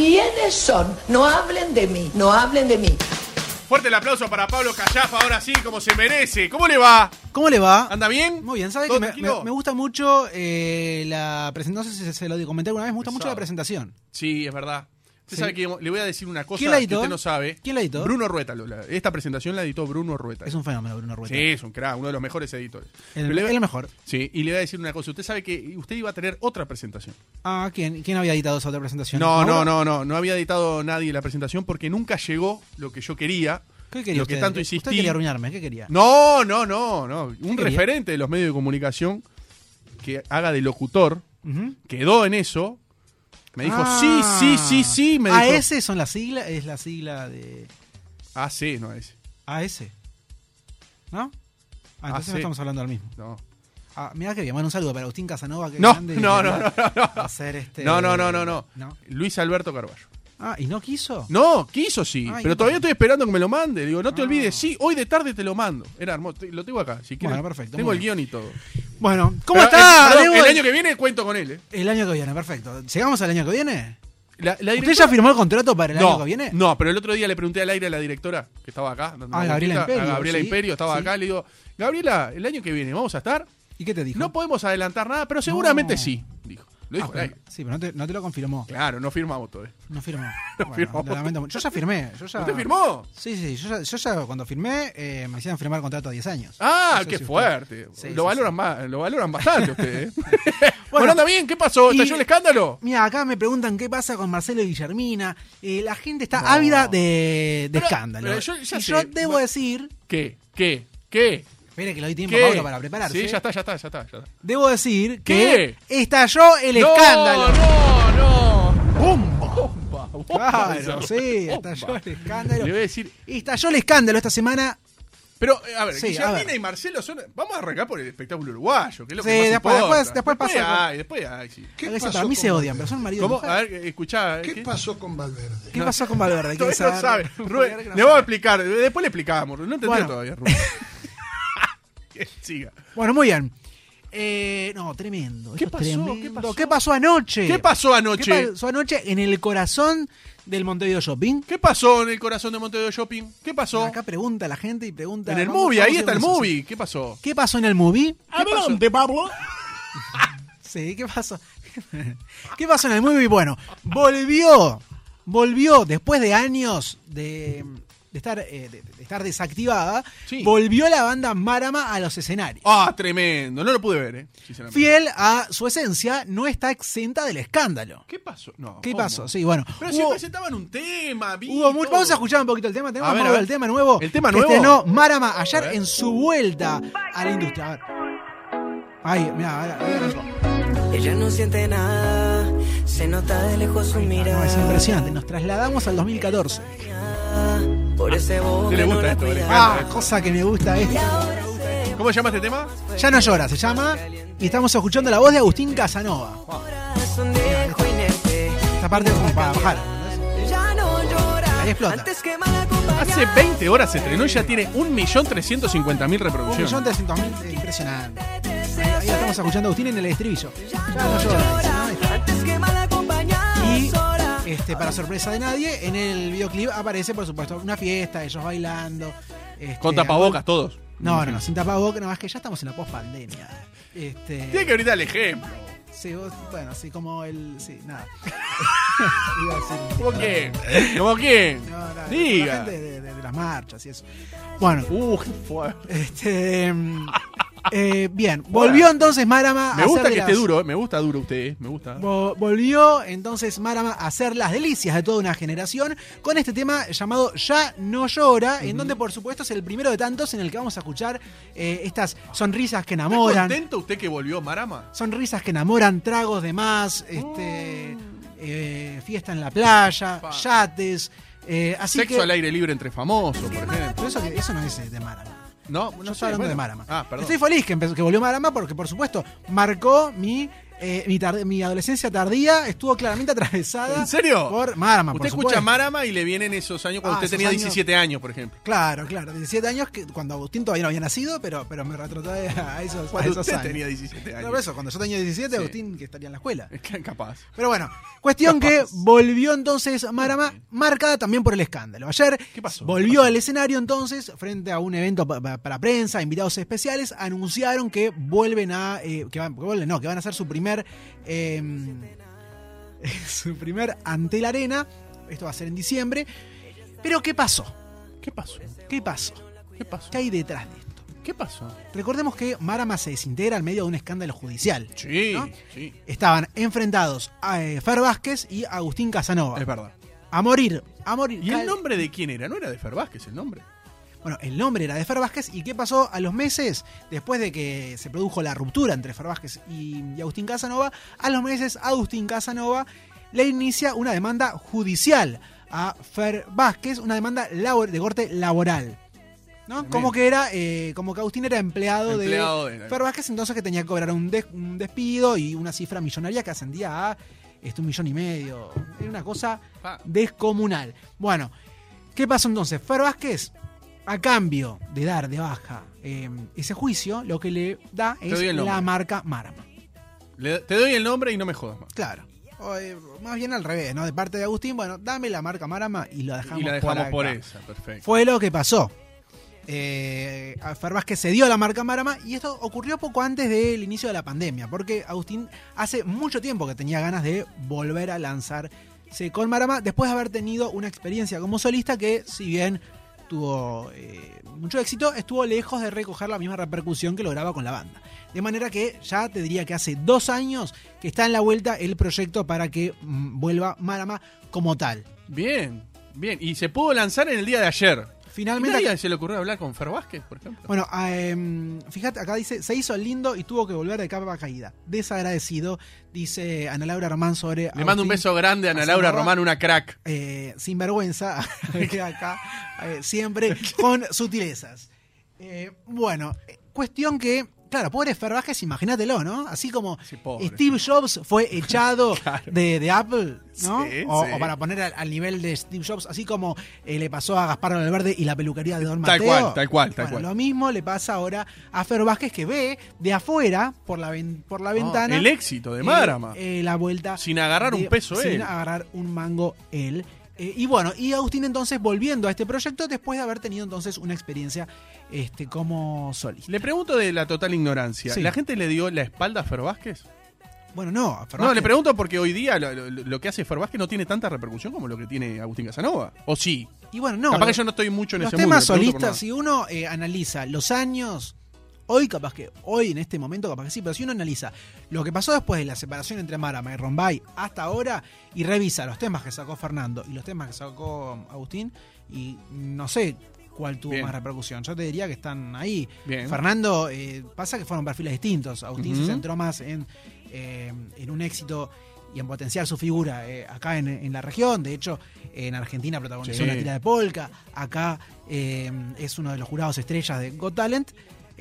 ¿Quiénes son? No hablen de mí, no hablen de mí. Fuerte el aplauso para Pablo Callafa, ahora sí, como se merece. ¿Cómo le va? ¿Cómo le va? ¿Anda bien? Muy bien, ¿sabe ¿Todo que me, tranquilo? me- me gusta mucho eh, la presentación? No sé si se lo comenté alguna vez, me gusta mucho la presentación. Sí, es verdad. Usted Sí. sabe que le voy a decir una cosa ¿Quién la que usted no sabe. ¿Quién la editó? Bruno Rueta. esta presentación la editó Bruno Rueta. Es un fenómeno, Bruno Rueta. Sí, es un crack, uno de los mejores editores. El, le el mejor. Sí, y le voy a decir una cosa. Usted sabe que usted iba a tener otra presentación. Ah, ¿quién, ¿quién había editado esa otra presentación? No, no, no, no. No había editado nadie la presentación porque nunca llegó lo que yo quería. ¿Qué quería lo que usted? tanto Usted insistí. quería arruinarme, ¿qué quería? No, no, no, no. Un quería? referente de los medios de comunicación que haga de locutor quedó en eso. Me dijo, Ah. sí, sí, sí, sí. Me dijo, AS son las siglas, es la sigla de Ah, sí, no es. AS. ¿No? Ah, entonces no estamos hablando del mismo. No. Ah, mira que bien, mando un saludo para Agustín Casanova. Que No, grande, no, no, no, no, no. hacer este- No, no, no, no, no. ¿No? Luis Alberto Carballo. Ah, ¿y no quiso? No, quiso sí, Ay, pero no. todavía estoy esperando que me lo mande. Digo, no te Ah. olvides, sí, hoy de tarde te lo mando. Era hermoso, lo tengo acá. Si quieres, Bueno, perfecto, Tengo el bien. guion y todo. Bueno, ¿cómo Pero, está? eh, perdón, el año que viene cuento con él, ¿eh? El año que viene, perfecto. ¿Llegamos al año que viene? La, la ¿Usted directora- ya firmó el contrato para el no, año que viene? No, pero el otro día le pregunté al aire a la directora, que estaba acá. Ah, Gabriela Imperio, A Gabriela sí, Imperio estaba sí. acá. Le digo, Gabriela, el año que viene vamos a estar. ¿Y qué te dijo? No podemos adelantar nada, pero seguramente sí, dijo. Lo dijo Ah, pero- sí, pero no te, no te lo confirmó. Claro, no firmamos todavía. No firmó. No Bueno, firmó. lo lamento mucho. Yo ya firmé. Yo ya... ¿Usted firmó? Sí, sí, yo ya, yo ya cuando firmé eh, me hicieron firmar contrato a 10 años. Ah, No sé qué si fuerte. Sí, lo sí, valoran sí. más, lo valoran bastante ustedes. ¿eh? bueno, Bueno, anda bien, ¿qué pasó? ¿Estalló el escándalo? Mira, acá me preguntan qué pasa con Marcelo y Guillermina. Eh, la gente está ávida de, de Pero- escándalo. pero yo ya y yo debo Bueno. decir. ¿Qué? ¿Qué? ¿Qué? Espere que le doy tiempo ¿Qué? a Pablo para prepararse. Sí, ya está, ya está, ya está. Ya está. Debo decir que ¿Qué? estalló el no, escándalo. No, no, ¡Bomba! Bomba, bomba, Claro, sí, bomba. estalló el escándalo. Le voy a decir. Estalló el escándalo esta semana. Pero, eh, a ver, Sí, a ver. y Marcelo son. Vamos a arrancar por el espectáculo uruguayo, que es lo Sí, que más después- importa. después- después pasa- Ay, después hay, sí. A veces para mí se odian, pero son marido ¿Cómo? A ver, eh, escuchá. ¿Qué pasó con Valverde? ¿Qué pasó con Valverde? ¿Quiere no sabe. Rubén, Que no le vamos a explicar. Después le explicamos. No entendió Bueno. todavía, Rubén. Siga. Bueno, muy bien. Eh, no, tremendo. ¿Qué esto es pasó? tremendo. ¿Qué pasó? ¿Qué pasó anoche? ¿Qué pasó anoche? ¿Qué pasó anoche en el corazón del Montevideo Shopping? ¿Qué pasó en el corazón de Montevideo Shopping? ¿Qué pasó? Acá pregunta la gente y pregunta. En el vamos- movie, vamos ahí a está el eso, movie. ¿Qué pasó? ¿Qué pasó en el movie? Adelante, Pablo. Sí, ¿qué pasó? ¿Qué pasó en el movie? Bueno, volvió, volvió después de años de, de estar, eh, de, de estar desactivada, Sí. volvió la banda Marama a los escenarios. Ah, tremendo. No lo pude ver, ¿eh? Sinceramente. Fiel a su esencia, no está exenta del escándalo. ¿Qué pasó? No. ¿Qué ¿cómo? pasó? Sí, bueno. Pero si hubo- presentaban un tema, vi Hubo mucho- vamos a escuchar un poquito el tema. Tenemos A ver, Mauro, a ver. el tema nuevo. ¿El tema que nuevo? estrenó Marama ayer en su vuelta a la industria. A ver. Ahí, mira, Ella no siente nada, se nota de lejos su no, mirada. es impresionante. Nos trasladamos al 2014. Por ese boca ¿Qué le gusta la esto? Le Ah, cosa que me gusta esto. ¿Cómo se llama este tema? Ya no llora, se llama. Y estamos escuchando la voz de Agustín Casanova. Esta parte es como para bajar. Ya no llora. Ahí explota. Hace 20 horas se estrenó y ya tiene 1.350.000 Un reproducciones. millón trescientos mil, eh, impresionante. Ahí, estamos escuchando a Agustín en el estribillo. Ya no llora. Este, para sorpresa de nadie, en el videoclip aparece, por supuesto, una fiesta, ellos bailando. este, Con tapabocas todos. No, no, no, sin tapabocas, no, es que ya estamos en la post-pandemia. Este, Tiene que ahorita el ejemplo. sí, vos- bueno, sí, como el. Sí, nada. Iba a decir- ¿Cómo quién? ¿Cómo quién? No, no, La Diga. gente de, de- de las marchas y eso. Bueno, Uh, qué fuerte. este. mm, eh, bien, volvió entonces Marama Me a gusta hacer que esté duro, eh. me gusta duro usted, eh. me gusta. Vo- Volvió entonces Marama a hacer las delicias de toda una generación con este tema llamado Ya no llora, en donde por supuesto es el primero de tantos en el que vamos a escuchar eh, estas sonrisas que ¿Está enamoran. contento usted que volvió Marama? Sonrisas que enamoran, tragos de más, este. eh, fiesta en la playa, Pa. yates. eh, así Sexo que, al aire libre entre famosos, por ejemplo. Pero eso, que- eso no es eh, de Marama. No, Yo no estoy sé, hablando bueno. de Marama. Ah, perdón. Estoy feliz que, empezó- que volvió Marama porque, por supuesto, marcó mi, eh, mi, tar- mi adolescencia tardía. Estuvo claramente atravesada ¿En serio? por Marama. Usted por escucha. Marama y le vienen esos años cuando Ah, usted tenía años. 17 años, por ejemplo. Claro, claro. 17 años, que cuando Agustín todavía no había nacido, pero, pero me retrotrae a esos, a Cuando esos usted años. tenía 17 No, años. por eso, cuando yo tenía 17, Sí. Agustín que estaría en la escuela. Capaz. Pero bueno, cuestión que volvió entonces Marama, marcada también por el escándalo. Ayer ¿Qué pasó? volvió ¿Qué pasó? al escenario entonces, frente a un evento pa- pa- para prensa, invitados especiales, anunciaron que vuelven a. eh, que, van, que vuelven, no, que van a hacer su primer. Eh, su primer ante la arena. Esto va a ser en diciembre. Pero ¿qué pasó? ¿Qué pasó? ¿Qué pasó? ¿Qué pasó? ¿Qué hay detrás de esto? ¿Qué pasó? Recordemos que Marama se desintegra en medio de un escándalo judicial. Sí, ¿no? sí. Estaban enfrentados a eh, Fer Vázquez y Agustín Casanova. Es verdad. A morir, a morir. ¿Y el nombre de quién era? ¿No era de Fer Vázquez el nombre? Bueno, el nombre era de Fer Vázquez. ¿Y qué pasó a los meses? Después de que se produjo la ruptura entre Fer Vázquez y, y Agustín Casanova, a los meses Agustín Casanova le inicia una demanda judicial a Fer Vázquez, una demanda labor- de corte laboral. ¿no? Como que era, eh, como que Agustín era empleado, Empleado de, de- Fer Vázquez, entonces que tenía que cobrar un, des- un despido y una cifra millonaria que ascendía a este, un millón y medio. Era una cosa descomunal. Bueno, ¿qué pasó entonces? Fer Vázquez, a cambio de dar de baja eh, ese juicio, lo que le da Te es la marca Marama. Le- te doy el nombre y no me jodas más. Claro. O, eh, más bien al revés, ¿no? De parte de Agustín, bueno, dame la marca Marama y lo dejamos, y la dejamos por, esa, perfecto. Fue lo que pasó. Eh, Fer Vázquez se dio la marca Marama y esto ocurrió poco antes del inicio de la pandemia, porque Agustín hace mucho tiempo que tenía ganas de volver a lanzarse con Marama después de haber tenido una experiencia como solista que, si bien tuvo eh, mucho éxito, estuvo lejos de recoger la misma repercusión que lograba con la banda. De manera que ya te diría que hace dos años que está en la vuelta el proyecto para que mm, vuelva Marama como tal. Bien, bien. Y se pudo lanzar en el día de ayer. Finalmente, ¿Nadie se le ocurrió hablar con Fer Vázquez, por ejemplo? Bueno, em, fíjate, acá dice, se hizo lindo y tuvo que volver de capa caída. Desagradecido, dice Ana Laura Román sobre... Le mando un beso grande a Ana. Laura Román, una crack. Eh, sin vergüenza, acá, eh, siempre con sutilezas. Eh, bueno, eh, cuestión que, claro, pobre Fer Vázquez, imagínatelo, ¿no? Así como Sí. Steve Jobs fue echado Claro. de, de Apple, ¿no? Sí, o, sí. o para poner al, al nivel de Steve Jobs, así como eh, le pasó a Gaspar Valverde y la peluquería de Don Tal Mateo. cual, tal cual, tal Bueno, cual. Lo mismo le pasa ahora a Fer Vázquez que ve de afuera, por la, ven- por la ventana, Ah, el éxito de Marama. eh, la vuelta. Sin agarrar un peso Sin él. agarrar un mango él. Eh, y bueno, y Agustín entonces volviendo a este proyecto después de haber tenido entonces una experiencia este, como solista. Le pregunto de la total ignorancia. Sí. ¿La gente le dio la espalda a Fer Vázquez? Bueno, no, a Fer No, Vázquez- le pregunto porque hoy día lo, lo- lo que hace Fer Vázquez no tiene tanta repercusión como lo que tiene Agustín Casanova. ¿O sí? Y bueno, no. Capaz lo- que yo no estoy mucho en los ese temas mundo. solistas, si uno eh, analiza los años, hoy capaz que, hoy en este momento capaz que sí, pero si uno analiza lo que pasó después de la separación entre Marama y Rombay hasta ahora y revisa los temas que sacó Fernando y los temas que sacó Agustín, y no sé cuál tuvo Bien. más repercusión. Yo te diría que están ahí. Bien. Fernando, eh, pasa que fueron perfiles distintos. Agustín se centró más en, eh, en un éxito y en potenciar su figura eh, acá en, en la región. De hecho, en Argentina protagonizó Sí. una tira de polka. Acá eh, es uno de los jurados estrellas de Got Talent.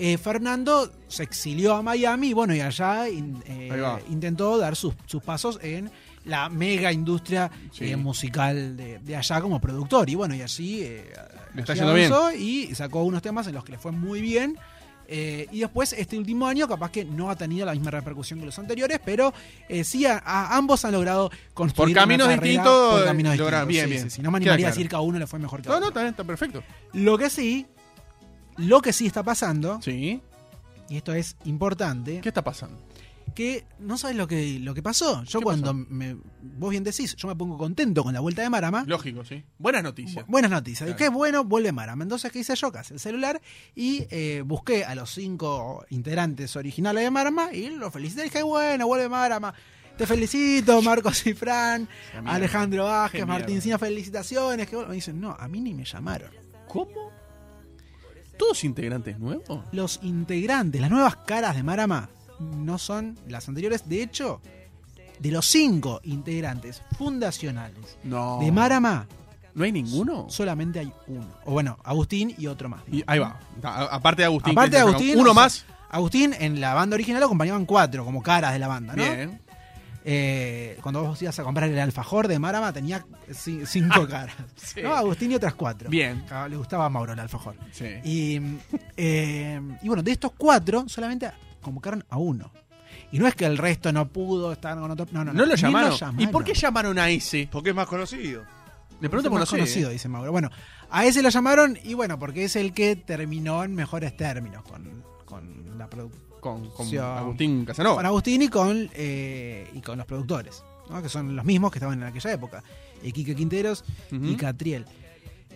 Eh, Fernando se exilió a Miami y bueno, y allá in- eh, intentó dar sus, sus pasos en la mega industria Sí. eh, musical de, de allá como productor. Y bueno, y así, Le está así yendo bien. avanzó y sacó unos temas en los que le fue muy bien. Y después, este último año, capaz que no ha tenido la misma repercusión que los anteriores, pero sí, a, a ambos han logrado construir Por caminos distintos, por caminos distintos. bien, Sí, bien. sí, sí. No me animaría a decir que a uno le fue mejor que a No, otro. no, está, bien, está perfecto. Lo que sí, lo que sí está pasando, Sí. y esto es importante, ¿Qué está pasando? que no sabes lo que, lo que pasó. Yo ¿Qué cuando me, vos bien decís, yo me pongo contento con la vuelta de Marama. Lógico, sí. Buenas noticias. Bu- Buenas noticias. Claro. Qué bueno, vuelve Marama. Entonces, ¿qué hice yo? Casé el celular y eh, busqué a los cinco integrantes originales de Marama y los felicité. Dije, bueno, vuelve Marama. Te felicito, Marcos y Fran, mierda. Alejandro Vázquez, Qué Martín mierda. Cina, felicitaciones. Que bueno. Me dicen, no, a mí ni me llamaron. ¿Cómo? ¿Todos integrantes nuevos? Los integrantes, las nuevas caras de Marama, no son las anteriores. De hecho, de los cinco integrantes fundacionales No. de Marama, ¿No hay ninguno? solamente hay uno. O bueno, Agustín y otro más. Y ahí va. A- aparte de Agustín. Aparte de Agustín, Uno o sea, más. Agustín en la banda original lo acompañaban cuatro, como caras de la banda, ¿no? Bien. Eh, cuando vos ibas a comprar el alfajor de Marama tenía ci- cinco caras. Sí. ¿no? Agustín y otras cuatro. Bien. Le gustaba a Mauro el alfajor. Sí. Y, eh, y bueno, de estos cuatro solamente convocaron a uno. Y no es que el resto no pudo estar con otro. No, no, No lo llamaron. ¿Y por qué llamaron a ese? Porque es más conocido. Le Porque pregunto es más conocido, dice Mauro. Bueno, a ese lo llamaron y bueno, porque es el que terminó en mejores términos con, con la producción. Con, Agustín Casanova. Con Agustín y con, eh, y con los productores, ¿no? que son los mismos que estaban en aquella época. Eh, Quique Quinteros y Catriel.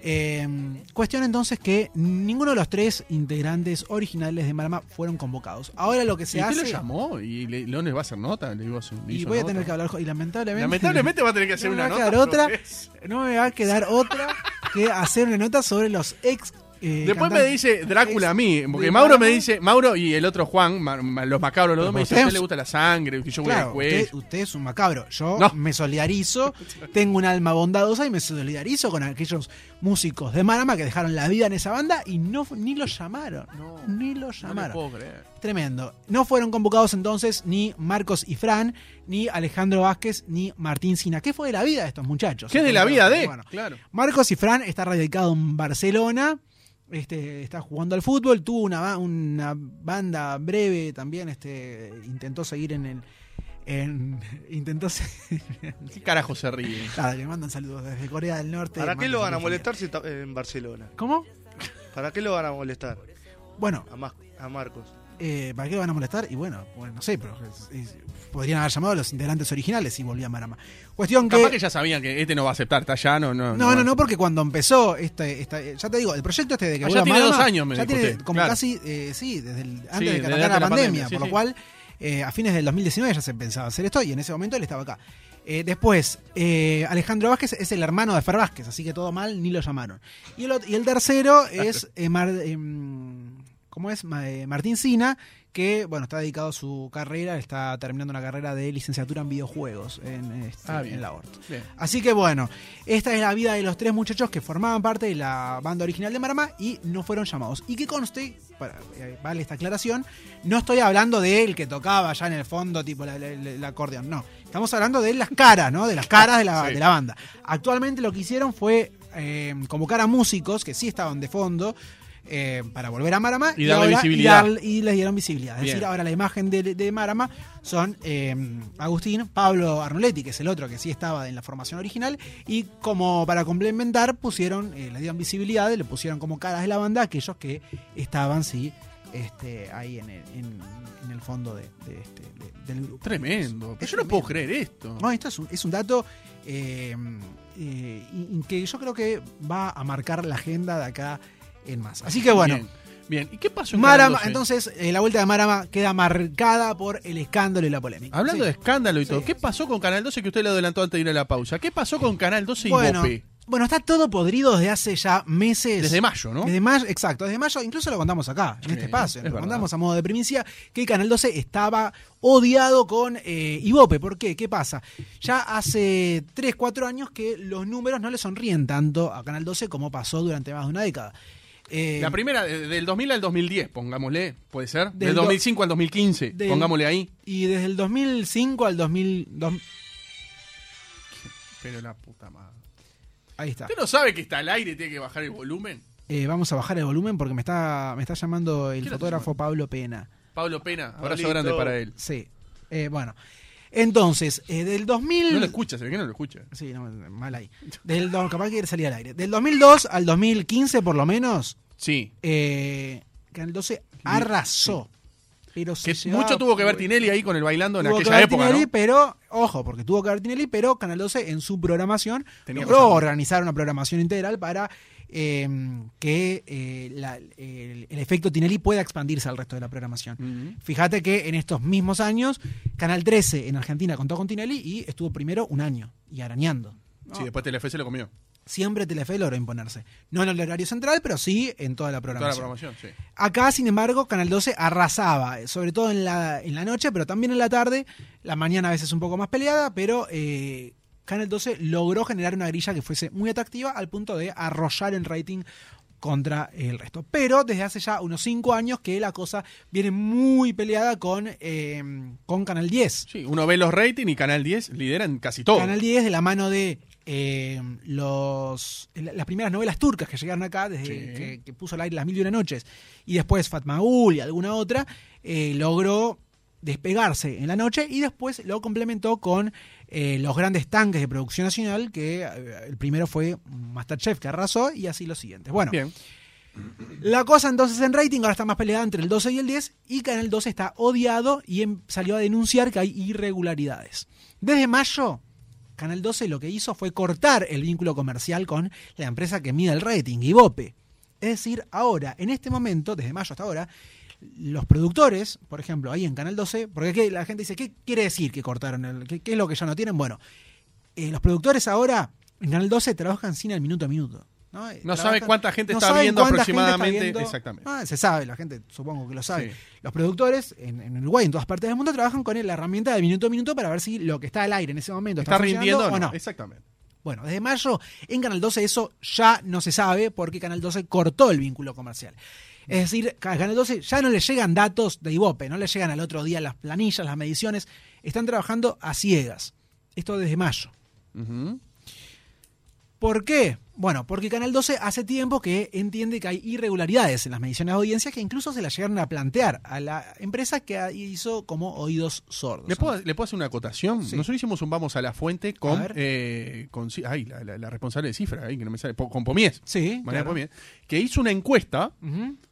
Eh, cuestión entonces que ninguno de los tres integrantes originales de Marama fueron convocados. Ahora lo que se ¿Y hace. lo llamó? ¿Y le, Leones va a hacer nota? Le digo, le Y voy a tener que hablar. Y lamentablemente. Lamentablemente va a tener que hacer no una me va a nota. quedar otra. No me va a quedar otra que hacer una nota sobre los ex. Eh, Después me dice Drácula a mí, porque Mauro me dice, Mauro y el otro Juan, ma- ma- los macabros, los dos me dicen, a Usted le gusta la sangre, que yo voy Claro, cuello. usted, usted es un macabro. Yo No. me solidarizo, tengo un alma bondadosa y me solidarizo con aquellos músicos de Marama que dejaron la vida en esa banda y no ni los llamaron. ni los No llamaron. puedo creer. Tremendo. No fueron convocados entonces ni Marcos y Fran, ni Alejandro Vázquez, ni Martín Sina. ¿Qué fue de la vida de estos muchachos? ¿Qué es de la vida de? Bueno, Claro. Marcos y Fran está radicado en Barcelona. Este, está jugando al fútbol, tuvo una, una banda breve también, este, intentó seguir en el. En, intentó seguir. ¿Qué carajo se ríe? Claro, que mandan saludos desde Corea del Norte. ¿Para qué lo van a molestar si está en Barcelona? ¿Cómo? ¿Para qué lo van a molestar? Bueno, A, Mas- a Marcos. Eh, ¿para qué lo van a molestar? Y bueno, bueno no sé, pero es- podrían haber llamado a los integrantes originales y volvían Marama. Cuestión que. Capaz que ya sabían que este no va a aceptar, está allá, no, no. No, no, no, porque cuando empezó este, esta, ya te digo, el proyecto este de que Ah, ya tiene Marama, dos años, me ya tiene como claro. casi, eh, sí, desde el, antes Sí, de que arrancara la pandemia, pandemia, sí, por lo cual eh, a fines del 2019 ya se pensaba hacer esto y en ese momento él estaba acá. Eh, después, eh, Alejandro Vázquez es el hermano de Fer Vázquez, así que todo mal, ni lo llamaron. Y el, ot- y el tercero es, eh, Mar- em, ¿cómo es? Eh, Martín Sina, que bueno, está dedicado a su carrera, está terminando una carrera de licenciatura en videojuegos en, este, Ah, en la ORT. Bien. Así que bueno, esta es la vida de los tres muchachos que formaban parte de la banda original de Marama y no fueron llamados. Y que conste, para, eh, vale esta aclaración, no estoy hablando de él que tocaba allá en el fondo, tipo la- la- la- el acordeón, no. Estamos hablando de las caras, ¿no? De las caras de la, Sí. de la banda. Actualmente lo que hicieron fue eh, convocar a músicos que sí estaban de fondo. Eh, para volver a Marama Y darle visibilidad. dar- y les dieron visibilidad. Es Bien. decir, ahora la imagen de, de Marama son eh, Agustín, Pablo Arnoletti, que es el otro que sí estaba en la formación original, y como para complementar pusieron, eh, le dieron visibilidad, le pusieron como caras de la banda a aquellos que estaban, sí, este, ahí en el, en, en el fondo de, de este, de- del grupo. Tremendo. Pero yo no puedo creer esto. No, esto es un, es un dato eh, eh, que yo creo que va a marcar la agenda de acá en más. Así que bueno. Bien. Bien. ¿Y qué pasó en Marama, Canal 12? entonces eh, la vuelta de Marama queda marcada por el escándalo y la polémica. Hablando Sí. de escándalo y todo, Sí. ¿qué pasó con Canal 12 que usted le adelantó antes de ir a la pausa? ¿Qué pasó con Canal 12 y bueno, Bope? bueno, está todo podrido desde hace ya meses. Desde mayo, ¿no? Desde mayo, exacto, desde mayo, incluso lo contamos acá, en Sí, este espacio, es lo verdad. contamos a modo de primicia, que Canal 12 estaba odiado con eh, Ibope. ¿Por qué? ¿Qué pasa? Ya hace 3, 4 años que los números no le sonríen tanto a Canal 12 como pasó durante más de una década. Eh, La primera, de- del 2000 al 2010, pongámosle, ¿puede ser? Del, Del do- 2005 al 2015, del- pongámosle ahí. y desde el 2005 al 2000... dos- Pero la puta madre. ahí está. ¿Usted no sabe que está al aire y tiene que bajar el volumen? Eh, vamos a bajar el volumen porque me está, me está llamando el ¿Quién lo fotógrafo Pablo Pena. Pablo Pena, abrazo Pablito. grande para él. Sí. Eh, bueno. Entonces, eh, del 2000... No lo escucha, se ve que no lo escucha. Sí, no, mal ahí. Del, do- capaz que salir al aire. Del 2002 al 2015, por lo menos, Sí. eh, Canal 12 arrasó. Pero se Que llevaba- mucho tuvo que ver Tinelli ahí con el bailando en tuvo que aquella ver época, Tinelli, ¿no? pero, ojo, porque tuvo que ver Tinelli, pero Canal 12 en su programación Tenía logró organizar una programación integral para eh, que eh, la- el, el efecto Tinelli pueda expandirse al resto de la programación. Fíjate que en estos mismos años, Canal 13 en Argentina contó con Tinelli y estuvo primero un año y arañando. ¿no? Sí, después Telefe se lo comió. siempre Telefe logró imponerse. No en el horario central, pero sí en toda la Toda la programación. sí. Acá, sin embargo, Canal 12 arrasaba, sobre todo en la, en la noche, pero también en la tarde. La mañana a veces un poco más peleada, pero eh, Canal 12 logró generar una grilla que fuese muy atractiva al punto de arrollar en rating contra el resto. Pero desde hace ya unos 5 años que la cosa viene muy peleada con, eh, con Canal 10. Sí, uno ve los ratings y Canal 10 lideran casi todo. Canal 10 de la mano de eh, los las primeras novelas turcas que llegaron acá, desde Sí. que, que puso al aire Las Mil y Una Noches, y después Fatmaul y alguna otra, eh, logró despegarse en la noche y después lo complementó con eh, los grandes tanques de producción nacional, que eh, el primero fue Masterchef, que arrasó, y así los siguientes. Bueno, Bien. la cosa entonces en rating ahora está más peleada entre el 12 y el 10 y Canal 12 está odiado y em- salió a denunciar que hay irregularidades. Desde mayo, Canal 12 lo que hizo fue cortar el vínculo comercial con la empresa que mide el rating, Ibope. Es decir, ahora, en este momento, desde mayo hasta ahora, los productores, por ejemplo, ahí en Canal 12, porque aquí la gente dice, ¿qué quiere decir que cortaron? El, qué, qué es lo que ya no tienen? Bueno, eh, los productores ahora en Canal 12 trabajan sin el minuto a minuto. No, Eh, No sabe cuánta gente no está viendo está aproximadamente. viendo. Exactamente. Ah, se sabe, la gente supongo que lo sabe. Sí. Los productores en, en Uruguay, en todas partes del mundo, trabajan con la herramienta de minuto a minuto para ver si lo que está al aire en ese momento está, Está rindiendo o no. Exactamente. Bueno, desde mayo en Canal 12 eso ya no se sabe porque Canal 12 cortó el vínculo comercial. Es decir, a Canal 12 ya no le llegan datos de Ibope, no le llegan al otro día las planillas, las mediciones, están trabajando a ciegas. Esto desde mayo. ¿Por qué? Bueno, porque Canal 12 hace tiempo que entiende que hay irregularidades en las mediciones de audiencias que incluso se las llegaron a plantear a la empresa que hizo como oídos sordos. ¿Le puedo, ¿Le puedo hacer una acotación? Sí. Nosotros hicimos un Vamos a la Fuente con, eh, con ay, la, la- la responsable de cifra, ahí, que no me sale, con Pomies. Sí, claro. Pomies, que hizo una encuesta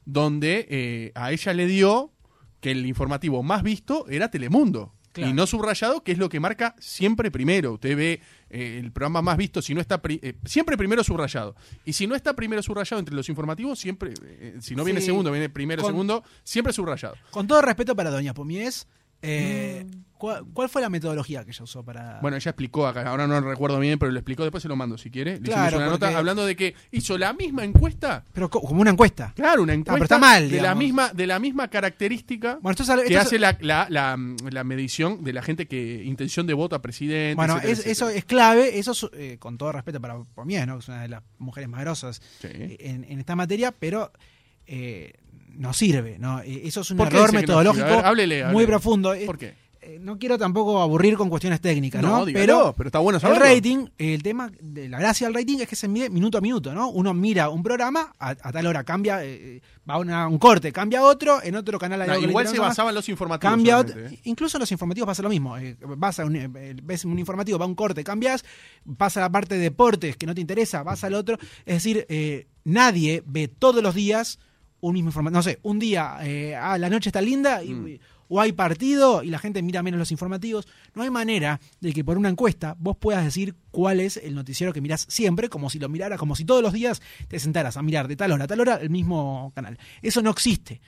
donde eh, a ella le dio que el informativo más visto era Telemundo. Claro. Y no subrayado, que es lo que marca siempre primero. Usted ve eh, el programa más visto, si no está pri- eh, siempre primero subrayado. Y si no está primero subrayado entre los informativos, siempre, eh, si no viene Sí. segundo, viene primero, Con- segundo, siempre subrayado. Con todo respeto para Doña Pomies, eh, ¿cuál, cuál fue la metodología que ella usó para...? Bueno, ella explicó acá, ahora no recuerdo bien, pero lo explicó, después se lo mando si quiere. Le Claro, hicimos una porque- nota hablando de que hizo la misma encuesta. pero co- como una encuesta. Claro, una encuesta pero está mal, de la misma de la misma característica Bueno, esto que hace la, la, la, la medición de la gente que intención de voto a presidente. Bueno, etcétera, es- etcétera. eso es clave, eso es, eh, con todo respeto para Pomies, ¿no? que es una de las mujeres más grosas Sí. eh, en, en esta materia, pero eh, no sirve, ¿no? Eh, Eso es un ¿Por qué error no metodológico ver, háblele, muy profundo. Eh, ¿Por qué? eh, no quiero tampoco aburrir con cuestiones técnicas, ¿no? Pero, pero está bueno el rating, el tema de la gracia del rating es que se mide minuto a minuto, ¿no? Uno mira un programa, a, a tal hora cambia, eh, va a un corte, cambia a otro, en otro canal hay No, igual se interesa más, basaba en los informativos. Cambia otro- solamente, ¿eh? incluso en los informativos pasa lo mismo. eh, vas a un, eh, ves un informativo, va a un corte, cambias, pasa a la parte de deportes que no te interesa, vas al otro. Es decir, eh, nadie ve todos los días un mismo informativo. No sé, un día, eh, ah, la noche está linda y, Mm. o hay partido y la gente mira menos los informativos. No hay manera de que por una encuesta vos puedas decir cuál es el noticiero que mirás siempre, como si lo miraras, como si todos los días te sentaras a mirar de tal hora a tal hora el mismo canal. Eso no existe.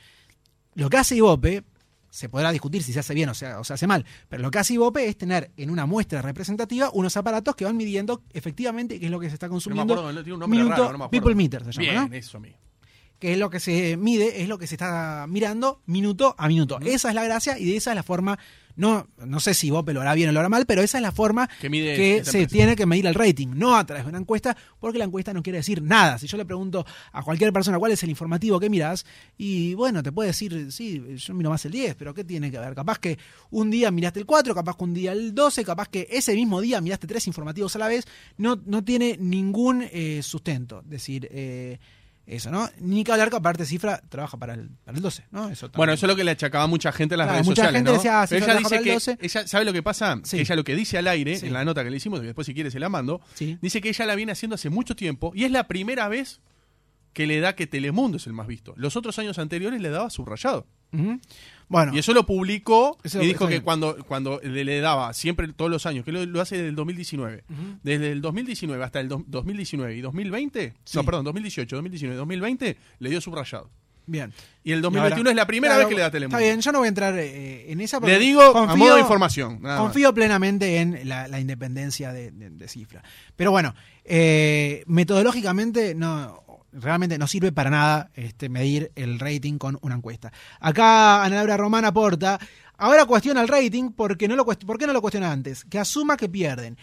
Lo que hace Ibope, se podrá discutir si se hace bien o se, o se hace mal, pero lo que hace Ibope es tener en una muestra representativa unos aparatos que van midiendo efectivamente qué es lo que se está No me consumiendo. acuerdo, tiene un nombre minuto, raro, no me acuerdo. People Meter se llama, Bien, ¿no? eso mismo. Que es lo que se mide, es lo que se está mirando minuto a minuto. Esa es la gracia y de esa es la forma, no, no sé si Bope lo hará bien o lo hará mal, pero esa es la forma Que mide que esta se tiene que medir el rating, no a través de una encuesta, porque la encuesta no quiere decir nada. Si yo le pregunto a cualquier persona cuál es el informativo que mirás, y bueno, te puede decir, sí, yo miro más el 10, pero ¿qué tiene que ver? Capaz que un día miraste el 4, capaz que un día el 12, capaz que ese mismo día miraste tres informativos a la vez, no, no tiene ningún eh, sustento. Es decir, eh, eso, ¿no? Ni que hablar que aparte Cifra trabaja para el, para el 12, ¿no? Eso Bueno, eso es lo que le achacaba mucha gente en las Claro, redes mucha sociales. gente ¿no? decía, ah, Pero ella dice para el que 12. ella sabe lo que pasa, Sí. que ella lo que dice al aire Sí. en la nota que le hicimos, y después si quiere se la mando, Sí. dice que ella la viene haciendo hace mucho tiempo y es la primera vez que le da que Telemundo es el más visto. Los otros años anteriores le daba subrayado. Ujú. Bueno, Y eso lo publicó Eso y dijo que cuando, cuando le, le daba siempre todos los años, que lo, lo hace desde el 2019. Ujú. Desde el 2019 hasta el do- 2019 y 2020, Sí. no, perdón, 2018, 2019, 2020, le dio subrayado. Bien. Y el Y 2021 ahora- es la primera Claro, vez que le da Telemundo. Está bien, yo no voy a entrar eh, en esa. Le digo a modo de información, más. confío plenamente en la, la independencia de, de- de cifra. Pero bueno, eh, metodológicamente no. Realmente no sirve para nada este, medir el rating con una encuesta. Acá Ana Laura Román aporta, ahora cuestiona el rating porque no lo ¿por qué no lo cuestiona antes? Que asuma que pierden,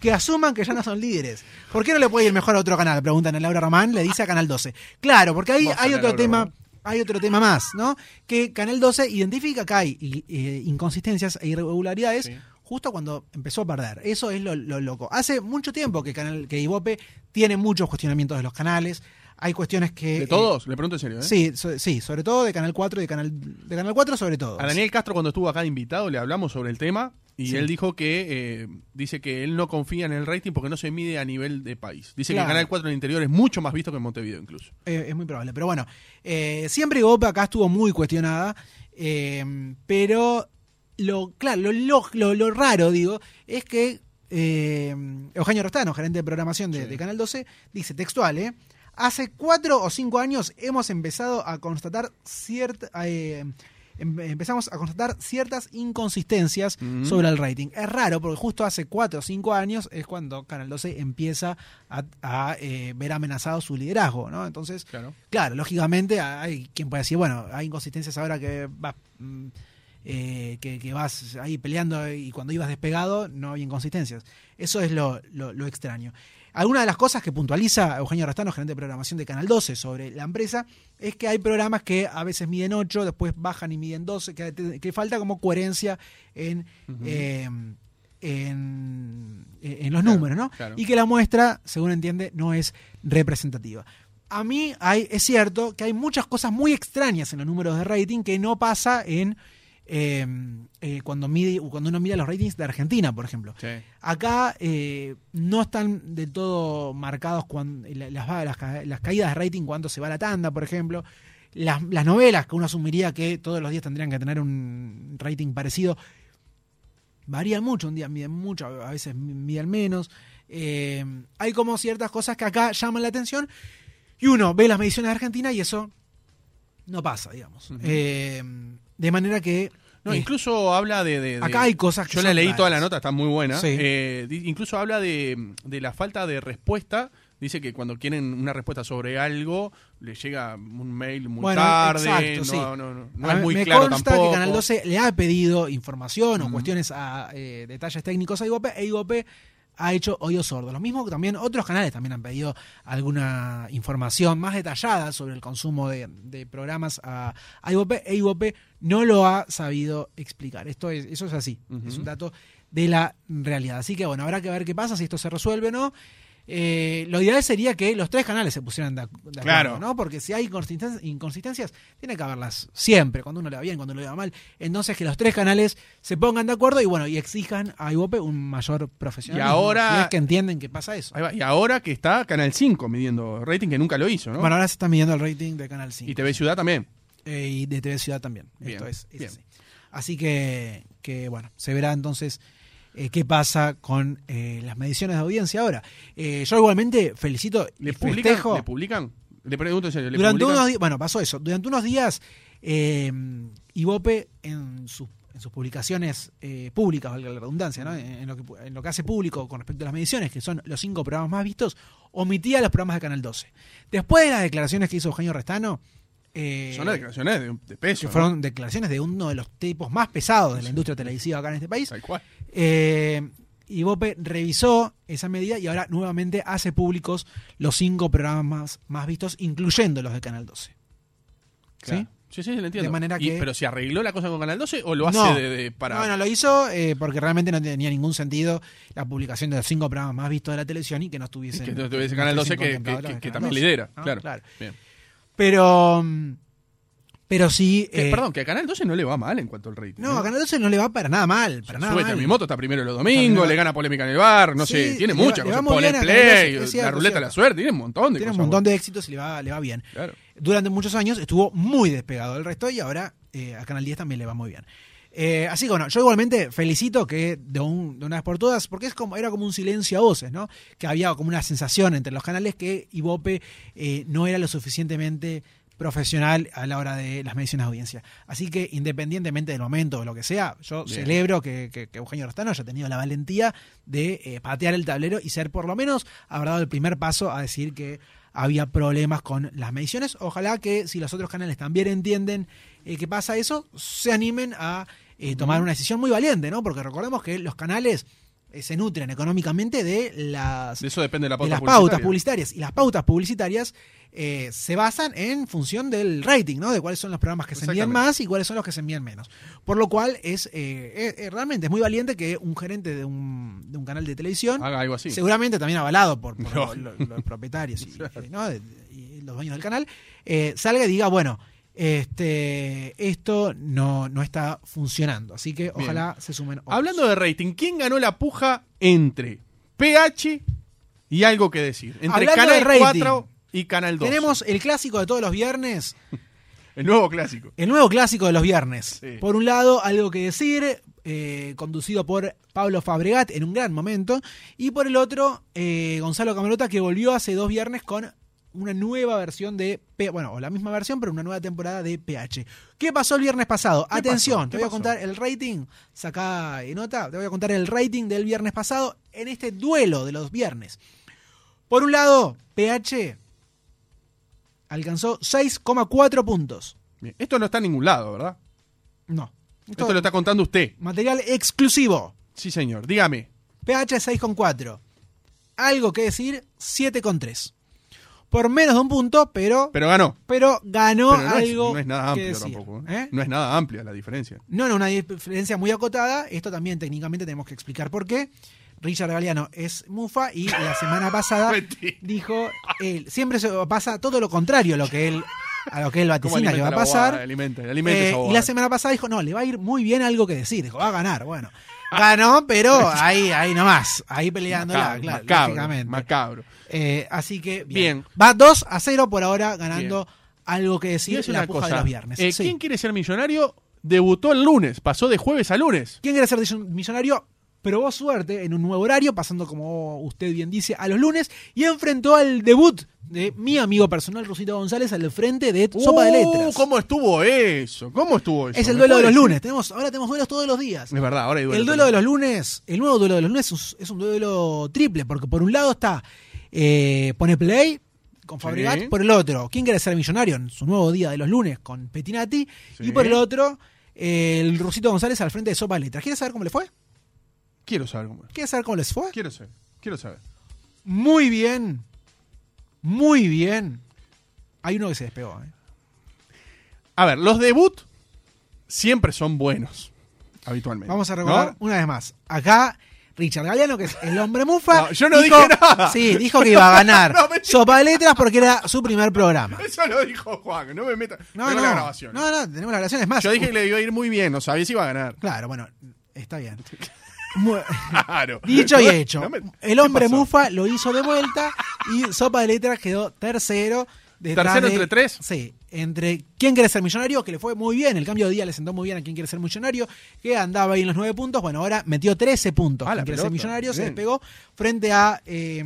que asuman que ya no son líderes. ¿Por qué no le puede ir mejor a otro canal? Pregunta Ana Laura Román, le dice a Canal 12. Claro, porque ahí hay otro tema Román. hay otro tema más, ¿no? Que Canal 12 identifica que hay eh, inconsistencias e irregularidades justo cuando empezó a perder. Eso es lo, lo loco. Hace mucho tiempo que Canal que Ibope tiene muchos cuestionamientos de los canales. Hay cuestiones que... ¿De todos? Le pregunto en serio, ¿eh? Sí, so- sí, sobre todo de Canal 4 y de Canal, de Canal 4 sobre todo. A Daniel Castro cuando estuvo acá invitado le hablamos sobre el tema y Sí. él dijo que eh, dice que él no confía en el rating porque no se mide a nivel de país. Dice Claro. que Canal 4 en el interior es mucho más visto que en Montevideo incluso. Eh, es muy probable. Pero bueno, eh, siempre Ibope acá estuvo muy cuestionada. eh, pero lo, claro, lo, lo, lo- raro, digo, es que eh, Eugenio Rostano, gerente de programación de, de Canal 12, dice textual, ¿eh? Hace cuatro o cinco años hemos empezado a constatar cierta. eh, em- empezamos a constatar ciertas inconsistencias sobre el rating. Es raro porque justo hace cuatro o cinco años es cuando Canal 12 empieza a, a, eh, ver amenazado su liderazgo, ¿no? Entonces, Claro. Claro, lógicamente hay quien puede decir, bueno, hay inconsistencias ahora que vas, mm, eh, que, que vas ahí peleando y cuando ibas despegado no hay inconsistencias. Eso es lo, lo- lo extraño. Alguna de las cosas que puntualiza Eugenio Rastano, gerente de programación de Canal 12, sobre la empresa, es que hay programas que a veces miden 8, después bajan y miden 12, que, que falta como coherencia en, eh, en, en los Claro, números, ¿no? claro. Y que la muestra, según entiende, no es representativa. A mí hay, es cierto que hay muchas cosas muy extrañas en los números de rating que no pasa en eh, eh, cuando, mide, cuando uno mira los ratings de Argentina, por ejemplo. Sí. Acá eh, no están del todo marcados cuando, las, las ca- las caídas de rating cuando se va la tanda, por ejemplo. Las, las novelas, que uno asumiría que todos los días tendrían que tener un rating parecido, varían mucho. Un día miden mucho, a veces miden menos. Eh, hay como ciertas cosas que acá llaman la atención y uno ve las mediciones de Argentina y eso no pasa, digamos. Eh, de manera que... No, eh, incluso habla de, de- de- Acá hay cosas que Yo la leí toda la nota, está muy buena. Sí. Eh, incluso habla de, de la falta de respuesta. Dice que cuando quieren una respuesta sobre algo, le llega un mail muy Bueno, tarde. exacto, no, sí. no, no, no es muy me claro consta tampoco. que Canal 12 le ha pedido información o cuestiones a eh, detalles técnicos a Igope e Igope ha hecho oídos sordos. Lo mismo que también otros canales también han pedido alguna información más detallada sobre el consumo de, de programas a, a Igope e Igope no lo ha sabido explicar. Esto es, eso es así, es un dato de la realidad. Así que bueno, habrá que ver qué pasa, si esto se resuelve o no. Eh, lo ideal sería que los tres canales se pusieran de, ac- de acuerdo, Claro. ¿no? Porque si hay inconsistencias, inconsistencias, tiene que haberlas siempre, cuando uno le va bien, cuando uno le va mal. Entonces que los tres canales se pongan de acuerdo y bueno, y exijan a Ibope un mayor profesionalismo. Y ahora- Si es que entienden que pasa eso. Ahí va. Y ahora que está Canal 5 midiendo rating, que nunca lo hizo, ¿no? Bueno, ahora se está midiendo el rating de Canal 5. y TV Ciudad también. Eh, y de TV Ciudad también. Bien, Esto es, es bien. así. Así que, que, bueno, se verá entonces eh, qué pasa con eh, las mediciones de audiencia ahora. Eh, yo igualmente felicito y ¿Le publican? festejo. ¿Le publican? Le pregunto en serio. ¿le Durante publican? unos bueno, pasó eso. Durante unos días, eh, Ibope en sus, en sus publicaciones eh, públicas, valga la redundancia, ¿no? en, en lo que, pu- en lo que hace público con respecto a las mediciones, que son los cinco programas más vistos, omitía los programas de Canal 12. Después de las declaraciones que hizo Eugenio Restano, eh, Son las declaraciones de, de peso. que ¿no? fueron declaraciones de uno de los tipos más pesados de la industria televisiva acá en este país, Tal cual. eh, Ibope revisó esa medida y ahora nuevamente hace públicos los cinco programas más vistos, incluyendo los de Canal 12. Claro. ¿Sí? Sí, sí, lo entiendo. De manera Y- que- ¿Pero se arregló la cosa con Canal 12 o lo hace No. de, de- para.? No, no, lo hizo eh, porque realmente no tenía ningún sentido la publicación de los cinco programas más vistos de la televisión y que no estuviesen. que no tuviese no Canal 12 estuviesen que, también 12, lidera. ¿no? Claro. Claro. Bien. Pero. mm, Pero sí. Que, eh, perdón, que a Canal 12 no le va mal en cuanto al rating. No, a Canal 12 no le va para nada mal. Para nada Súbete mal. mi moto, está primero los domingos, le gana polémica en el bar, no Sí, sé, tiene muchas cosas. a play, Canal 12, es cierto, la ruleta de la suerte, tiene un montón de Tiene un cosas. montón de éxitos y le va, le va bien. Claro. Durante muchos años estuvo muy despegado del resto y ahora eh, a Canal 10 también le va muy bien. Eh, así que bueno, yo igualmente felicito que de, un- de una vez por todas, porque es como, era como un silencio a voces, ¿no? Que había como una sensación entre los canales que Ibope eh, no era lo suficientemente profesional a la hora de las mediciones de audiencia. Así que independientemente del momento o lo que sea, yo Bien. celebro que, que- que Eugenio Rostano haya tenido la valentía de eh, patear el tablero y ser por lo menos haber dado el primer paso a decir que había problemas con las mediciones. Ojalá que si los otros canales también entienden eh, que pasa eso, se animen a eh, tomar una decisión muy valiente, ¿no? Porque recordemos que los canales se nutren económicamente de las De eso depende de la de pauta las pautas publicitaria. publicitarias. Y las pautas publicitarias eh, se basan en función del rating, ¿no? De cuáles son los programas que se envían más y cuáles son los que se envían menos. Por lo cual es eh, eh, eh, realmente es muy valiente que un gerente de un, de un canal de televisión, Haga algo así. seguramente también avalado por, por No. los propietarios y, eh, ¿no? de- y los dueños del canal, eh, salga y diga, bueno, este esto no, no está funcionando. Así que Bien. ojalá se sumen. otros. Hablando de rating, ¿quién ganó la puja entre PH y algo que decir? Entre Hablando Canal rating, 4 y Canal 2. Tenemos el clásico de todos los viernes. el nuevo clásico. El nuevo clásico de los viernes. Sí. Por un lado, algo que decir, eh, conducido por Pablo Fabregat en un gran momento. Y por el otro, eh, Gonzalo Camarota, que volvió hace dos viernes con una nueva versión de, P- bueno, o la misma versión, pero una nueva temporada de PH. ¿Qué pasó el viernes pasado? ¿Qué Atención, pasó? te ¿Qué voy a pasó? contar el rating, saca nota, te voy a contar el rating del viernes pasado en este duelo de los viernes. Por un lado, PH alcanzó 6,4 puntos. Esto no está en ningún lado, ¿verdad? No. Esto lo está contando usted. Material exclusivo. Sí, señor. Dígame. PH 6,4. Algo que decir, 7,3. Por menos de un punto, pero, Pero ganó. pero ganó Pero no, es, algo no es nada amplio decir. tampoco. ¿eh? ¿Eh? No es nada amplia la diferencia. No, no, una diferencia muy acotada. Esto también técnicamente tenemos que explicar por qué. Richard Galeano es Mufa y la semana pasada dijo, él, siempre se pasa todo lo contrario a lo que él, a lo que él ¿Cómo vaticina que va a alimenta pasar. bobada? Alimente, alimente Eh, esa y la semana pasada dijo, no, le va a ir muy bien algo que decir. Dijo, va a ganar. Bueno, ganó, pero ahí, ahí nomás. Ahí peleándola, Macabro, claro, macabro. Eh, así que, bien. Bien. Va 2 a 0 por ahora, ganando algo que decir es la una puja cosa. de los viernes. eh, Sí. ¿Quién quiere ser millonario? Debutó el lunes. Pasó de jueves a lunes. ¿Quién quiere ser millonario? Probó suerte en un nuevo horario, pasando, como usted bien dice, a los lunes y enfrentó al debut de mi amigo personal, Rusito González, al frente de Sopa de Uh, Letras. ¿Cómo estuvo eso? ¿Cómo estuvo eso? Es el ¿Me duelo de los decir? lunes. Tenemos, ahora tenemos duelos todos los días. Es verdad, ahora hay duelo. El duelo de los lunes, el nuevo duelo de los lunes es, es un duelo triple, porque por un lado está eh, Pone Play con Fabregat, Sí. por el otro, ¿quién quiere ser millonario? En su nuevo día de los lunes con Petinati, Sí. y por el otro, eh, el Rusito González al frente de Sopa de Letras. ¿Quieres saber cómo le fue? Quiero saber cómo. ¿Quieres saber cómo les fue? Quiero saber. Quiero saber. Muy bien. Muy bien. Hay uno que se despegó. ¿eh? A ver, los debut siempre son buenos. Habitualmente. Vamos a recordar ¿no? una vez más. Acá, Richard Galeano, que es el hombre mufa. No, yo no dijo- dije nada. Sí, dijo que iba a ganar No. Sopa de Letras porque era su primer programa. Eso lo dijo Juan. No me metas. No, la grabación. no, no, tenemos las grabaciones más. Yo dije que le iba a ir muy bien. No sabía si iba a ganar. Claro, bueno, está bien. Claro. Dicho y hecho. no me- el ¿qué hombre pasó? mufa lo hizo de vuelta y Sopa de Letras quedó tercero. detrás ¿Tercero de- entre tres? Sí, entre ¿Quién quiere ser millonario? Que le fue muy bien. El cambio de día le sentó muy bien a ¿Quién quiere ser millonario? Que andaba ahí en los nueve puntos. Bueno, ahora metió 13 puntos. Ah, la ¿Quién quiere ser pelota, millonario? Se bien. despegó frente a eh,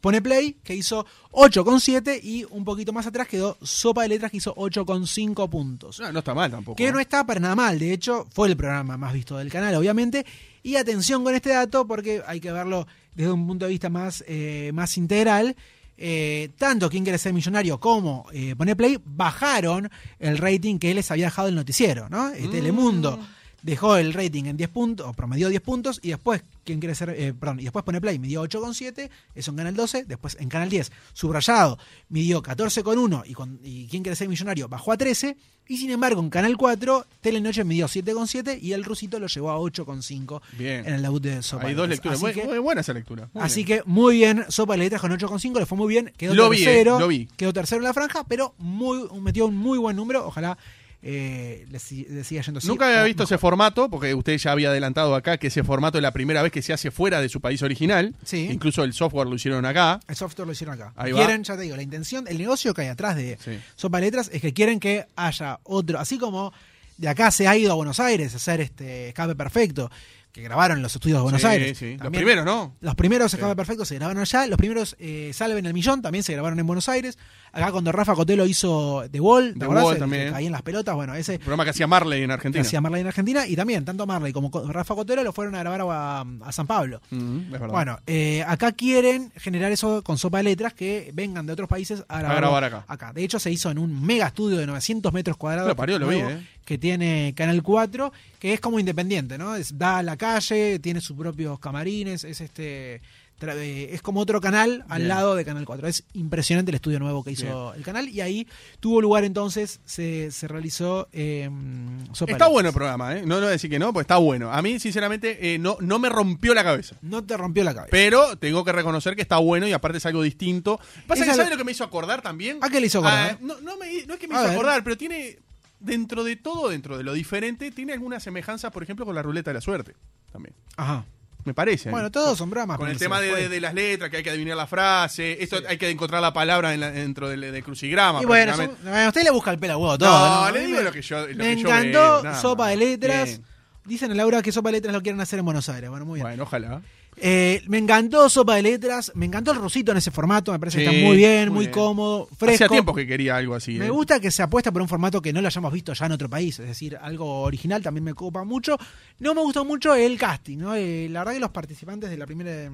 Pone Play, que hizo 8,7 y un poquito más atrás quedó Sopa de Letras, que hizo 8,5 puntos. No, no está mal tampoco. Que ¿eh? no está para nada mal, de hecho, fue el programa más visto del canal, obviamente. Y atención con este dato, porque hay que verlo desde un punto de vista más, eh, más integral. Eh, tanto Quien quiere ser millonario como eh, Pone Play bajaron el rating que les había dejado el noticiero, ¿no? Eh, Telemundo dejó el rating en 10 puntos, o promedió 10 puntos, y después Quien quiere ser, eh, perdón, y después Pone Play midió 8,7, eso en Canal 12, después en Canal 10, subrayado, midió 14,1 y, con, y Quien quiere ser millonario bajó a 13, y sin embargo en Canal 4, Telenoche midió 7,7 y el Rusito lo llevó a 8,5 Bien. en el debut de Sopa Hay dos Letras. lecturas. Muy, muy buena esa lectura. Muy Así bien. que muy bien, Sopa de Letras con 8,5, le fue muy bien, quedó Lo vi, eh, tercero, lo vi. quedó tercero en la franja, pero muy, metió un muy buen número, ojalá eh, le, si- le siga yendo así. Nunca había visto mejor. ese formato, porque usted ya había adelantado acá que ese formato es la primera vez que se hace fuera de su país original. Sí. Incluso el software lo hicieron acá. El software lo hicieron acá. Ahí va. quieren, ya te digo, la intención, el negocio que hay atrás de Sí. Sopa de Letras es que quieren que haya otro, así como de acá se ha ido a Buenos Aires a hacer este escape perfecto, que grabaron los estudios de Buenos Sí, Aires. sí. Los primeros, ¿no? Los primeros Sí. escape perfectos se grabaron allá, los primeros eh, Salven el Millón también se grabaron en Buenos Aires. Acá cuando Rafa Cotelo hizo The Wall, ¿te The? Wall El también. caía en las pelotas, bueno, ese programa que hacía Marley en que Argentina. hacía Marley en Argentina y también tanto Marley como Co- Rafa Cotelo lo fueron a grabar a, a San Pablo. Mm, es verdad. Bueno, eh, acá quieren generar eso con sopa de letras que vengan de otros países a grabar, grabar acá. De hecho, se hizo en un mega estudio de 900 metros cuadrados Lo parió, lo vi, eh. que tiene Canal 4, que es como independiente, ¿no? Es, da a la calle, tiene sus propios camarines, es este es como otro canal al Bien. lado de Canal 4. Es impresionante el estudio nuevo que hizo el canal y ahí tuvo lugar entonces, se, se realizó eh, Sopa Está bueno el programa, ¿eh? No, no voy a decir que no, pues está bueno. A mí, sinceramente, eh, no, no me rompió la cabeza. No te rompió la cabeza. Pero tengo que reconocer que está bueno y aparte es algo distinto. Pasa Es que, algo- ¿sabes lo que me hizo acordar también? ¿A qué le hizo acordar? Ah, no, no, me- no es que me A hizo ver. acordar, pero tiene, dentro de todo, dentro de lo diferente, tiene algunas semejanzas, por ejemplo, con la ruleta de la suerte. También. Ajá. Me parece. Bueno, todos son bramas. Con el tema de, las letras, que hay que adivinar la frase, esto hay que encontrar la palabra en la- dentro del, crucigrama. Y bueno, prácticamente. son- bueno, usted le busca el pelo a huevo no, todo. le A mí digo me- lo que yo, lo Me que encantó Sopa de Letras. Bien. Dicen a Laura que Sopa de Letras lo quieren hacer en Buenos Aires. Bueno, muy bien. Bueno, ojalá. Eh, me encantó Sopa de Letras. Me encantó el Rusito en ese formato. Me parece que está muy bien, muy muy, bien. cómodo, fresco. Hacía tiempo que quería algo así. Me ¿eh? gusta que se apuesta por un formato que no lo hayamos visto ya en otro país, es decir, algo original también me ocupa mucho. No me gustó mucho el casting, ¿no? Eh, la verdad que los participantes de la primera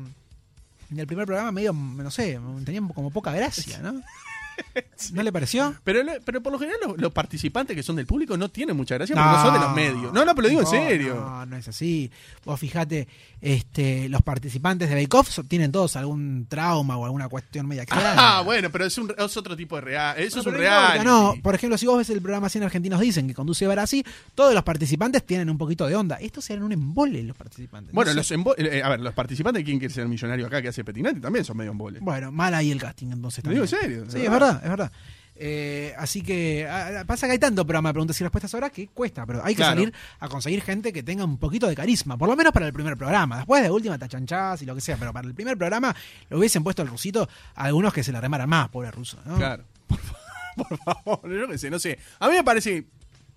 del primer programa medio, no sé, tenían como poca gracia, ¿no? ¿No le pareció? Pero, pero por lo general los, los participantes que son del público no tienen mucha gracia porque no son de los medios. No, no, pero lo digo en serio. No, no es así. Vos fijate, este, los participantes de Bake Off tienen todos algún trauma o alguna cuestión media extraña. Ah, bueno, pero es, un, es otro tipo de real. Eso es un real. No, por ejemplo, si vos ves el programa 100 Argentinos Dicen que conduce Barassi, todos los participantes tienen un poquito de onda. Estos eran un embole los participantes. Bueno, No los embo- eh, a ver, los participantes de quién quiere ser millonario acá que hace Petinati también son medio embole. Bueno, mal ahí el casting entonces Lo digo también. en serio, Sí, es verdad. Verdad, es verdad. Eh, así que ah, pasa que hay tanto programa de preguntas y respuestas ahora que cuesta, pero hay que Claro. salir a conseguir gente que tenga un poquito de carisma, por lo menos para el primer programa. Después de última tachanchás y lo que sea, pero para el primer programa lo hubiesen puesto el rusito a algunos que se la remaran más, pobre ruso. ¿no? Claro. Por, fa- por favor, yo qué sé, no sé. A mí me parece.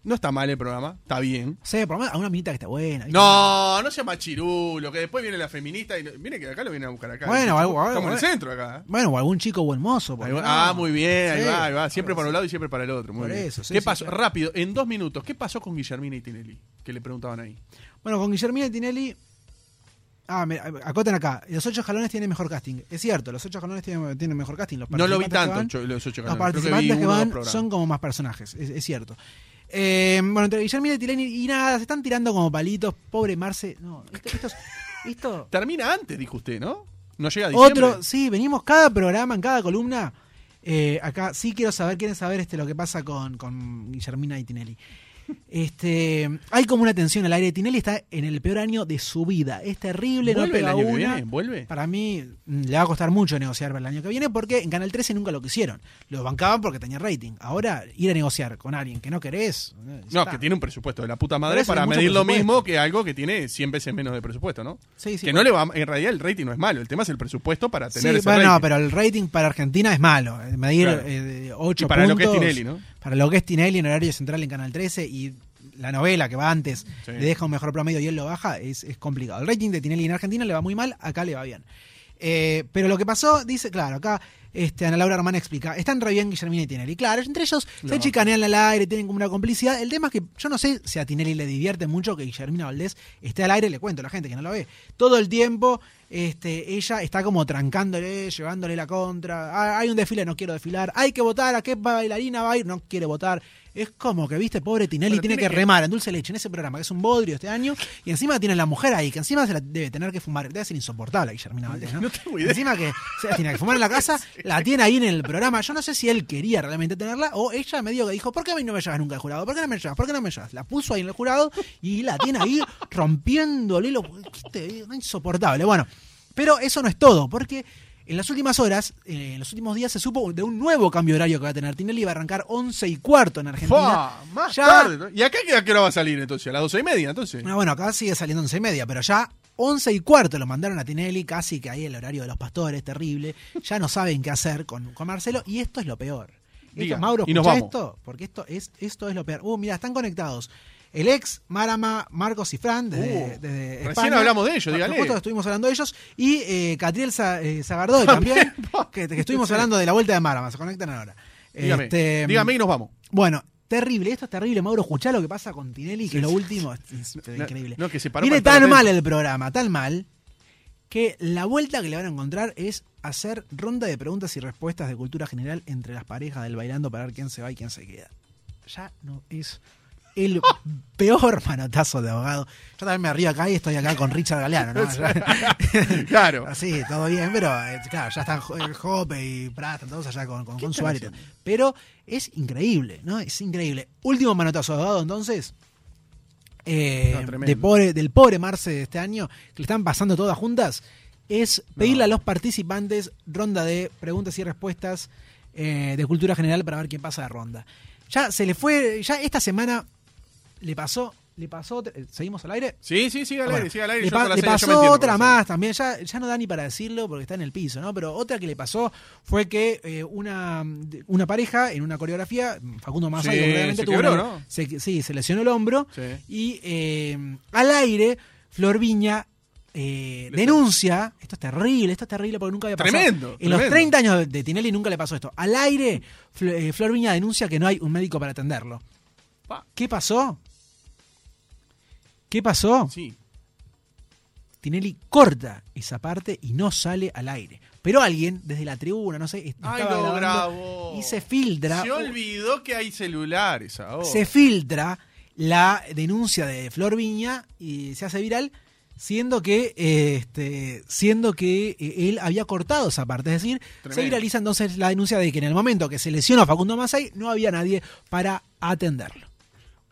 No está mal el programa, está bien. Sea, por lo menos alguna minita que está buena. ¿viste? No, no sea machirulo, que después viene la feminista y viene que acá lo vienen a buscar acá. Bueno, algo- algo- Estamos en el centro acá. Bueno, o algún chico buen mozo. ah, muy bien, ahí Sí, va, ahí va. Siempre para un lado y siempre para el otro. Muy Por bien. eso, sí, ¿Qué sí, pasó? claro. Rápido, en dos minutos, ¿qué pasó con Guillermina y Tinelli? Que le preguntaban ahí. Bueno, con Guillermina y Tinelli. Ah, me, acoten acá. Los ocho jalones tienen mejor casting. Es cierto, los ocho jalones tienen, tienen mejor casting. Los No lo vi que tanto, van- los ocho Los que vi participantes que dos van son como más personajes, es, es cierto. Eh, bueno, entre Guillermina y Tinelli y nada, se están tirando como palitos. Pobre Marce. No, esto, esto es- esto- Termina antes, dijo usted, ¿no? No llega a diciembre. Otro, sí, venimos cada programa, en cada columna. eh, acá sí quiero saber, quieren saber este lo que pasa con, con Guillermina y Tinelli. Este, hay como una tensión al aire. Tinelli está en el peor año de su vida. Es terrible, no ¿Vuelve el año que viene? ¿Vuelve? Para mí mm, le va a costar mucho negociar para el año que viene porque en Canal 13 nunca lo quisieron. Lo bancaban porque tenía rating. Ahora ir a negociar con alguien que no querés. eh, No, está. que tiene un presupuesto de la puta madre para medir lo mismo que algo que tiene 100 veces menos de presupuesto, ¿no? Sí, sí, que bueno. no le va, en realidad el rating no es malo, el tema es el presupuesto para tener Sí, ese bueno, rating. no, pero el rating para Argentina es malo. eh, Medir Claro. eh, 8 Y para lo que es Tinelli, ¿no? Para lo que es Tinelli en horario central en Canal 13 y la novela que va antes Sí. le deja un mejor promedio y él lo baja, es, es complicado. El rating de Tinelli en Argentina le va muy mal, acá le va bien. Eh, pero lo que pasó, dice, claro, acá este, Ana Laura Armán explica, están re bien Guillermina y Tinelli. Claro, entre ellos se chicanean al aire, tienen como una complicidad. El tema es que yo no sé si a Tinelli le divierte mucho que Guillermina Valdés esté al aire, le cuento a la gente que no lo ve. Todo el tiempo este, ella está como trancándole, llevándole la contra. Ah, hay un desfile, no quiero desfilar. Hay que votar, ¿a qué bailarina va a ir? No quiere votar. Es como que, viste, pobre Tinelli Bueno, tiene, tiene que, que- remar en dulce leche en ese programa, que es un bodrio este año. Y encima tiene la mujer ahí, que encima se la debe tener que fumar. Debe ser insoportable Guillermina Valdés, ¿no? No tengo idea. Encima que se la tiene que fumar en la casa, la tiene ahí en el programa. Yo no sé si él quería realmente tenerla o ella me dio que dijo, ¿por qué a mí no me llevas nunca al jurado? ¿Por qué no me llevas? ¿Por qué no me llevas? La puso ahí en el jurado y la tiene ahí rompiéndole lo ¿qué te digo? insoportable. Bueno, pero eso no es todo, porque en las últimas horas, eh, en los últimos días se supo de un nuevo cambio horario que va a tener Tinelli, va a arrancar 11 y cuarto en Argentina. Fua, más Ya- tarde. ¿no? ¿Y acá qué- a qué hora va a salir entonces? ¿A las doce y media entonces? Ah, bueno, acá sigue saliendo 11 y media, pero ya 11 y cuarto lo mandaron a Tinelli, casi que ahí el horario de los pastores, terrible. Ya no saben qué hacer con, con Marcelo, y esto es lo peor. Esto, Diga, Mauro, y nos escucha vamos. esto, porque esto es, esto es lo peor. Uh, mira, están conectados. El ex Marama, Marcos y Fran, desde, Uh, desde recién España. hablamos de ellos, dígale. que estuvimos hablando de ellos. Y eh, Catriel eh, Zagardoy también, que, que estuvimos hablando de la vuelta de Marama. Se conectan ahora. Dígame, Este, dígame y nos vamos. Bueno, terrible, esto es terrible, Mauro. Escuchá lo que pasa con Tinelli, que Sí, lo último es, es No, increíble. no, que se paró Viene tan mal el programa, tan mal, que la vuelta que le van a encontrar es hacer ronda de preguntas y respuestas de cultura general entre las parejas del bailando para ver quién se va y quién se queda. Ya no es el peor manotazo de abogado. Yo también me río acá y estoy acá con Richard Galeano, ¿no? Claro. Así, todo bien, pero eh, claro, ya están Jo- eh, y Prat, todos allá con, con, con Suárez. Pero es increíble, ¿no? Es increíble. Último manotazo de abogado, entonces. eh, No, tremendo. de pobre, del pobre Marce de este año, que le están pasando todas juntas, es pedirle a los participantes ronda de preguntas y respuestas eh, de cultura general para ver quién pasa de ronda. Ya se le fue, ya esta semana le pasó, le pasó, eh, ¿seguimos al aire? Sí, sí, sigue al aire, Bueno, sigue al aire. Le, pa- le serie, pasó entiendo otra más también, ya, ya no da ni para decirlo porque está en el piso, ¿no? Pero otra que le pasó fue que eh, una, una pareja en una coreografía, Facundo Masay, Sí, se tuvo quebró, una- ¿no? se- sí, se lesionó el hombro Sí. y eh, al aire, Flor Viña eh, denuncia, esto es terrible, esto es terrible porque nunca había pasado. Tremendo, En los tremendo. 30 años de- Tinelli nunca le pasó esto. Al aire, Fl- Flor Viña denuncia que no hay un médico para atenderlo. Pa. ¿Qué pasó? ¿Qué pasó? Sí. Tinelli corta esa parte y no sale al aire. Pero alguien, desde la tribuna, no sé, estaba Ay, lo grabando grabó. y se filtra. Se olvidó que hay celulares ahora. Se filtra la denuncia de Flor Viña y se hace viral, siendo que eh, este, siendo que eh, él había cortado esa parte. Es decir, se viraliza entonces la denuncia de que en el momento que se lesionó a Facundo Masay no había nadie para atenderlo.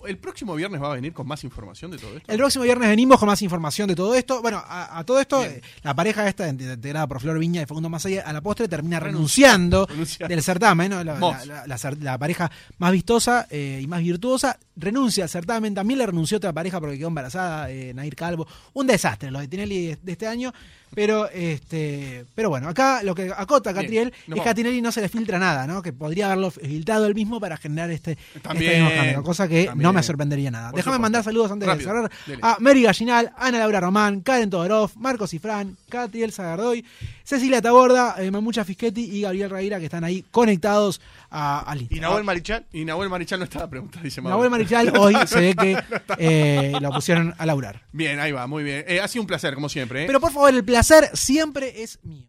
El próximo viernes va a venir con más información de todo esto. El próximo viernes venimos con más información de todo esto. Bueno, a, a todo esto, eh, la pareja esta, integrada por Flor Viña y Facundo Masaya, a la postre termina renunciando Renunciando. del certamen. ¿no? La pareja más vistosa eh, y más virtuosa renuncia al certamen. También le renunció otra pareja porque quedó embarazada, eh, Nair Calvo. Un desastre lo de Tinelli de, de este año. Pero este pero bueno, acá lo que acota Bien, Catriel es que a Tinelli no se le filtra nada, ¿no? Que podría haberlo filtrado él mismo para generar este, También, este mismo escándalo, cosa que también. no me sorprendería nada. Déjame mandar saludos antes Rápido, de cerrar dele. a Mary Gallinal, Ana Laura Román, Karen Todorov, Marcos Cifrán, Catriel Zagardoy, Cecilia Taborda, eh, Mamucha Fischetti y Gabriel Reira que están ahí conectados a, al ¿Y Instagram. Nahuel Marichal? Y Nahuel Marichal no estaba preguntando, dice Mauro. Nahuel Marichal hoy se ve que eh, lo pusieron a laurar. Bien, ahí va, muy bien. Eh, ha sido un placer, como siempre. ¿eh? Pero por favor, el placer siempre es mío.